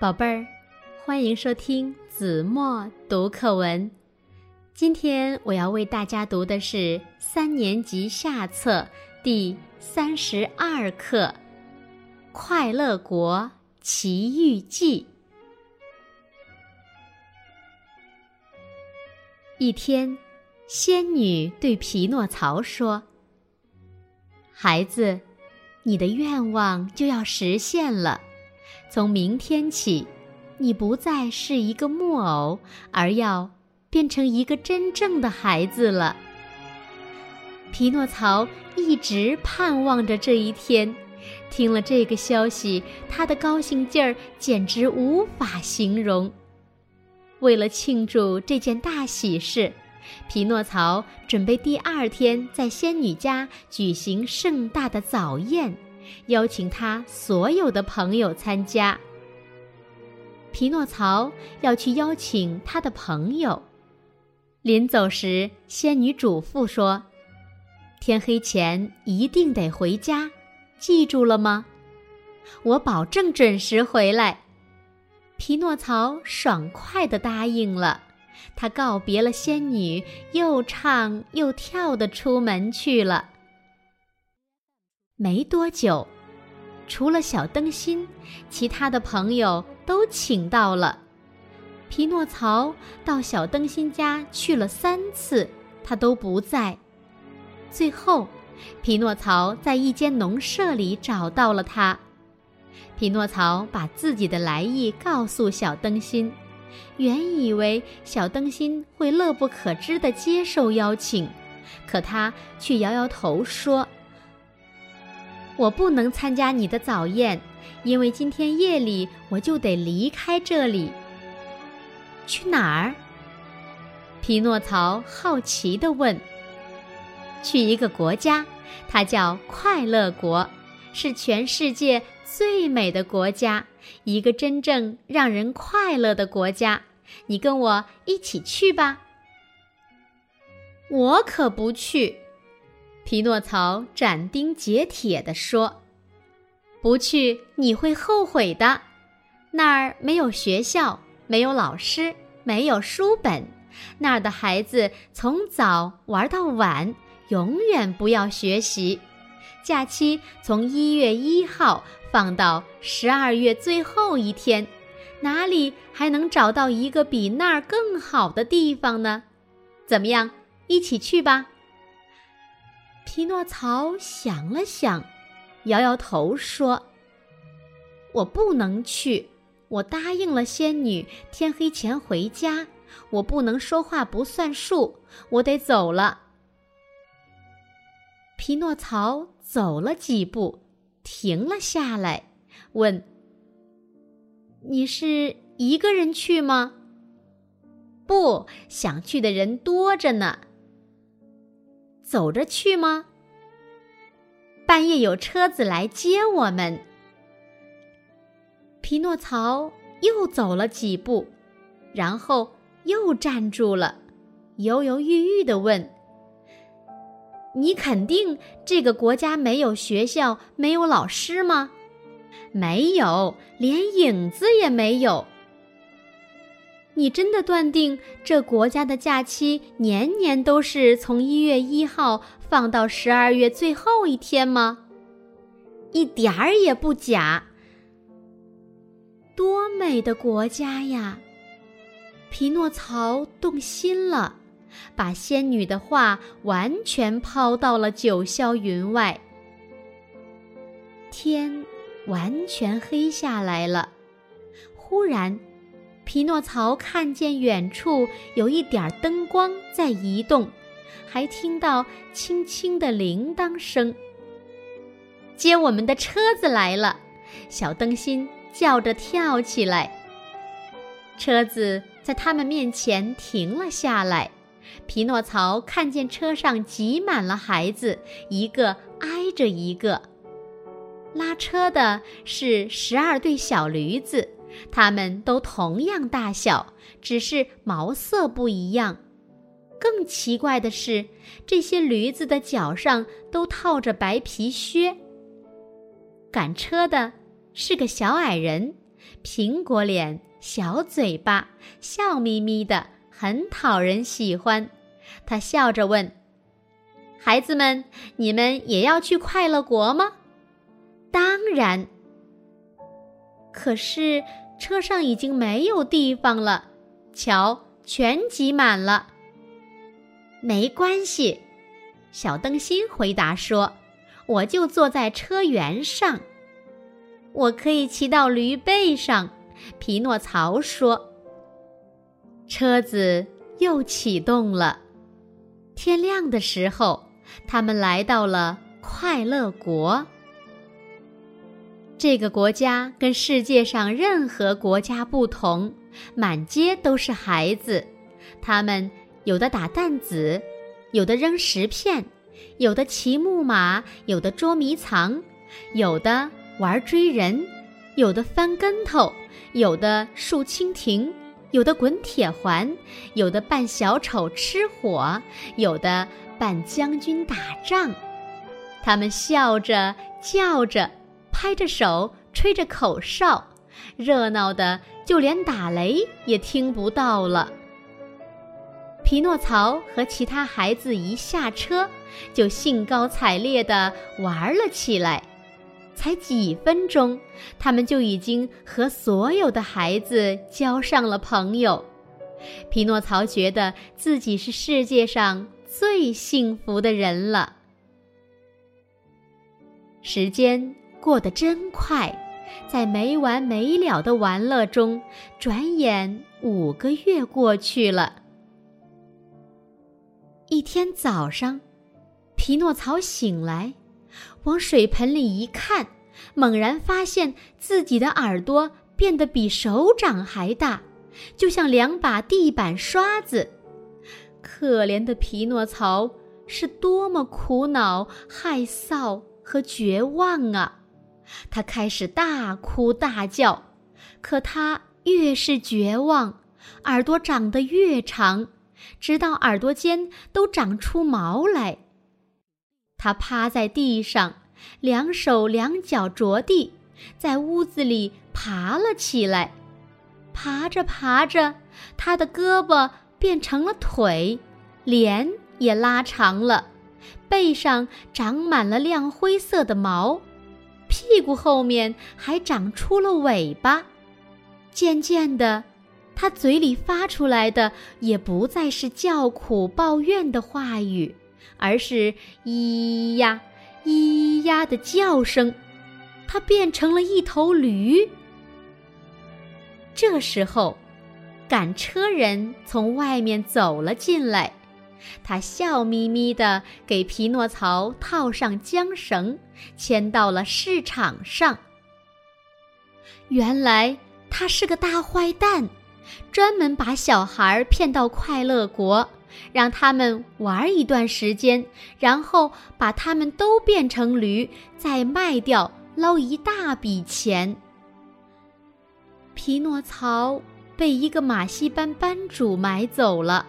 宝贝儿，欢迎收听子墨读课文。今天我要为大家读的是三年级下册第三十二课《快乐国奇遇记》。一天，仙女对匹诺曹说：“孩子，你的愿望就要实现了。”从明天起，你不再是一个木偶，而要变成一个真正的孩子了。匹诺曹一直盼望着这一天，听了这个消息，他的高兴劲儿简直无法形容。为了庆祝这件大喜事，匹诺曹准备第二天在仙女家举行盛大的早宴。邀请他所有的朋友参加。匹诺曹要去邀请他的朋友。临走时，仙女嘱咐说：“天黑前一定得回家，记住了吗？”我保证准时回来。匹诺曹爽快地答应了。他告别了仙女，又唱又跳地出门去了。没多久，除了小灯芯，其他的朋友都请到了。匹诺曹到小灯芯家去了三次，他都不在。最后，匹诺曹在一间农舍里找到了他。匹诺曹把自己的来意告诉小灯芯，原以为小灯芯会乐不可支地接受邀请，可他却摇摇头说。我不能参加你的早宴，因为今天夜里我就得离开这里。去哪儿？匹诺曹好奇地问。去一个国家，它叫快乐国，是全世界最美的国家，一个真正让人快乐的国家。你跟我一起去吧。我可不去。匹诺曹斩钉截铁地说：“不去你会后悔的。那儿没有学校，没有老师，没有书本。那儿的孩子从早玩到晚，永远不要学习。假期从一月一号放到十二月最后一天，哪里还能找到一个比那儿更好的地方呢？怎么样，一起去吧。”匹诺曹想了想，摇摇头说：“我不能去，我答应了仙女，天黑前回家。我不能说话不算数，我得走了。”匹诺曹走了几步，停了下来，问：“你是一个人去吗？”“不想去的人多着呢。”走着去吗？半夜有车子来接我们。匹诺曹又走了几步，然后又站住了，犹犹豫豫的问：“你肯定这个国家没有学校，没有老师吗？”“没有，连影子也没有。”你真的断定这国家的假期年年都是从一月一号放到十二月最后一天吗？一点儿也不假。多美的国家呀！匹诺曹动心了，把仙女的话完全抛到了九霄云外。天完全黑下来了，忽然。匹诺曹看见远处有一点灯光在移动，还听到轻轻的铃铛声。接我们的车子来了，小灯芯叫着跳起来。车子在他们面前停了下来。匹诺曹看见车上挤满了孩子，一个挨着一个。拉车的是十二对小驴子。它们都同样大小，只是毛色不一样。更奇怪的是，这些驴子的脚上都套着白皮靴。赶车的是个小矮人，苹果脸、小嘴巴，笑眯眯的，很讨人喜欢。他笑着问：“孩子们，你们也要去快乐国吗？”“当然。”可是车上已经没有地方了，瞧，全挤满了。没关系，小灯芯回答说：“我就坐在车辕上，我可以骑到驴背上。”匹诺曹说：“车子又启动了。”天亮的时候，他们来到了快乐国。这个国家跟世界上任何国家不同，满街都是孩子，他们有的打弹子，有的扔石片，有的骑木马，有的捉迷藏，有的玩追人，有的翻跟头，有的竖蜻蜓，有的滚铁环，有的扮小丑吃火，有的扮将军打仗。他们笑着叫着。拍着手，吹着口哨，热闹的就连打雷也听不到了。匹诺曹和其他孩子一下车，就兴高采烈地玩了起来。才几分钟，他们就已经和所有的孩子交上了朋友。匹诺曹觉得自己是世界上最幸福的人了。时间。过得真快，在没完没了的玩乐中，转眼五个月过去了。一天早上，匹诺曹醒来，往水盆里一看，猛然发现自己的耳朵变得比手掌还大，就像两把地板刷子。可怜的匹诺曹是多么苦恼、害臊和绝望啊！他开始大哭大叫，可他越是绝望，耳朵长得越长，直到耳朵尖都长出毛来。他趴在地上，两手两脚着地，在屋子里爬了起来。爬着爬着，他的胳膊变成了腿，脸也拉长了，背上长满了亮灰色的毛。屁股后面还长出了尾巴，渐渐的，他嘴里发出来的也不再是叫苦抱怨的话语，而是咿呀咿呀的叫声。他变成了一头驴。这时候，赶车人从外面走了进来。他笑眯眯地给匹诺曹套上缰绳，牵到了市场上。原来他是个大坏蛋，专门把小孩骗到快乐国，让他们玩一段时间，然后把他们都变成驴，再卖掉捞一大笔钱。匹诺曹被一个马戏班班主买走了。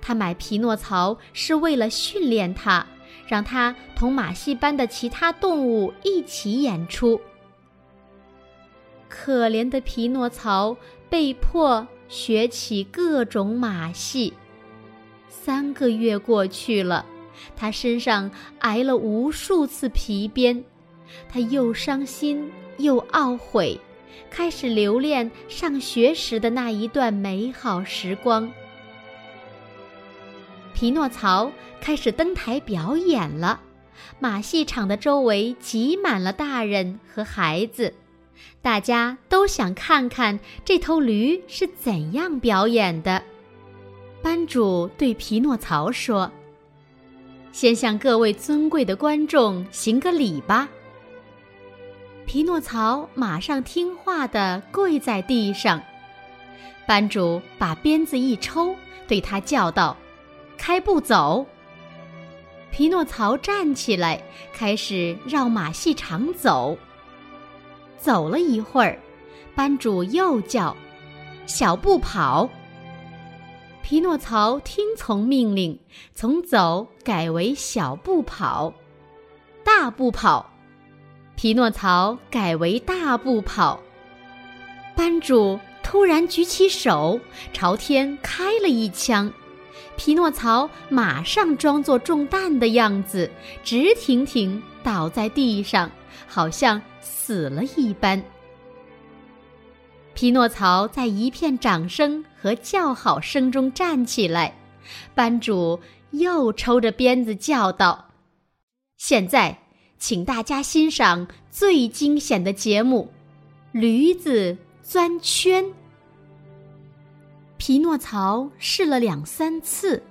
他买匹诺曹是为了训练他，让他同马戏班的其他动物一起演出。可怜的匹诺曹被迫学起各种马戏。三个月过去了，他身上挨了无数次皮鞭，他又伤心又懊悔，开始留恋上学时的那一段美好时光。匹诺曹开始登台表演了，马戏场的周围挤满了大人和孩子，大家都想看看这头驴是怎样表演的。班主对匹诺曹说：“先向各位尊贵的观众行个礼吧。”匹诺曹马上听话地跪在地上。班主把鞭子一抽，对他叫道。开步走。匹诺曹站起来，开始绕马戏场走。走了一会儿，班主又叫：“小步跑。”匹诺曹听从命令，从走改为小步跑。大步跑，匹诺曹改为大步跑。班主突然举起手，朝天开了一枪。匹诺曹马上装作中弹的样子，直挺挺倒在地上，好像死了一般。匹诺曹在一片掌声和叫好声中站起来，班主又抽着鞭子叫道：“现在，请大家欣赏最惊险的节目——驴子钻圈。”匹诺曹试了两三次，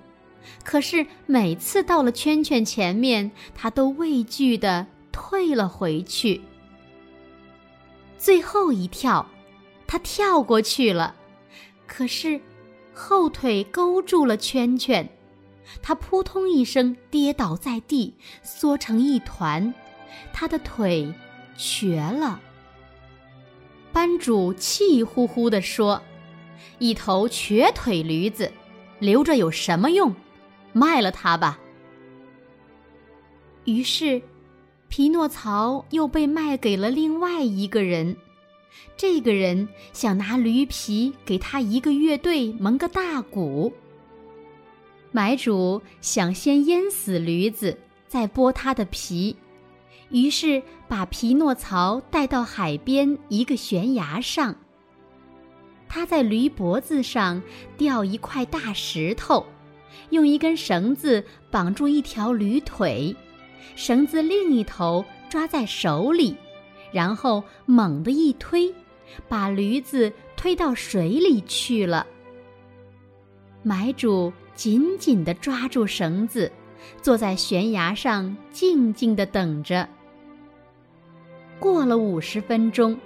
可是每次到了圈圈前面，他都畏惧的退了回去。最后一跳，他跳过去了，可是后腿勾住了圈圈，他扑通一声跌倒在地，缩成一团，他的腿瘸了。班主气呼呼地说。一头瘸腿驴子，留着有什么用？卖了它吧。于是，匹诺曹又被卖给了另外一个人。这个人想拿驴皮给他一个乐队蒙个大鼓。买主想先淹死驴子，再剥它的皮，于是把匹诺曹带到海边一个悬崖上。他在驴脖子上吊一块大石头，用一根绳子绑住一条驴腿，绳子另一头抓在手里，然后猛地一推，把驴子推到水里去了。买主紧紧地抓住绳子，坐在悬崖上静静地等着。过了五十分钟。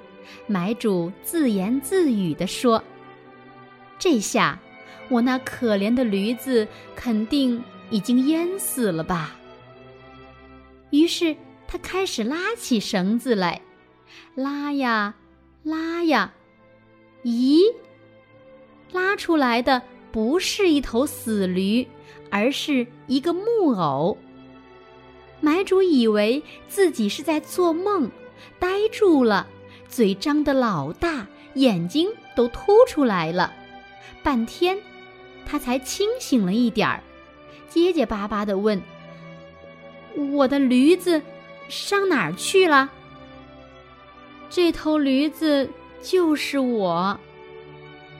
买主自言自语地说：“这下，我那可怜的驴子肯定已经淹死了吧。”于是他开始拉起绳子来，拉呀，拉呀，咦，拉出来的不是一头死驴，而是一个木偶。买主以为自己是在做梦，呆住了。嘴张得老大，眼睛都凸出来了，半天，他才清醒了一点儿，结结巴巴地问：“我的驴子上哪儿去了？”这头驴子就是我，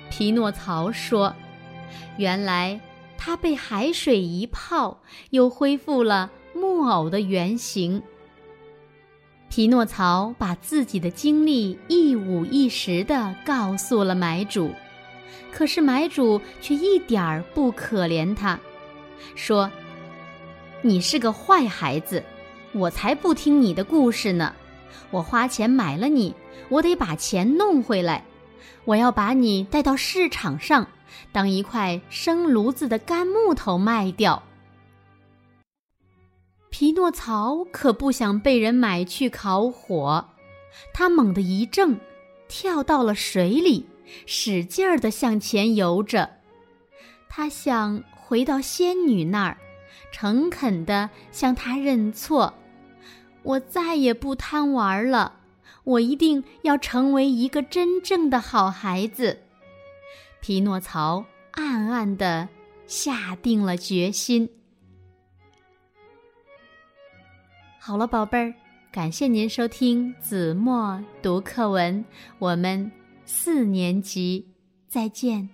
匹诺曹说：“原来它被海水一泡，又恢复了木偶的原形。”匹诺曹把自己的经历一五一十地告诉了买主，可是买主却一点儿不可怜他，说：“你是个坏孩子，我才不听你的故事呢！我花钱买了你，我得把钱弄回来。我要把你带到市场上，当一块生炉子的干木头卖掉。”匹诺曹可不想被人买去烤火，他猛地一怔，跳到了水里，使劲儿地向前游着。他想回到仙女那儿，诚恳地向她认错：“我再也不贪玩了，我一定要成为一个真正的好孩子。”匹诺曹暗暗地下定了决心。好了，宝贝儿，感谢您收听子墨读课文。我们四年级再见。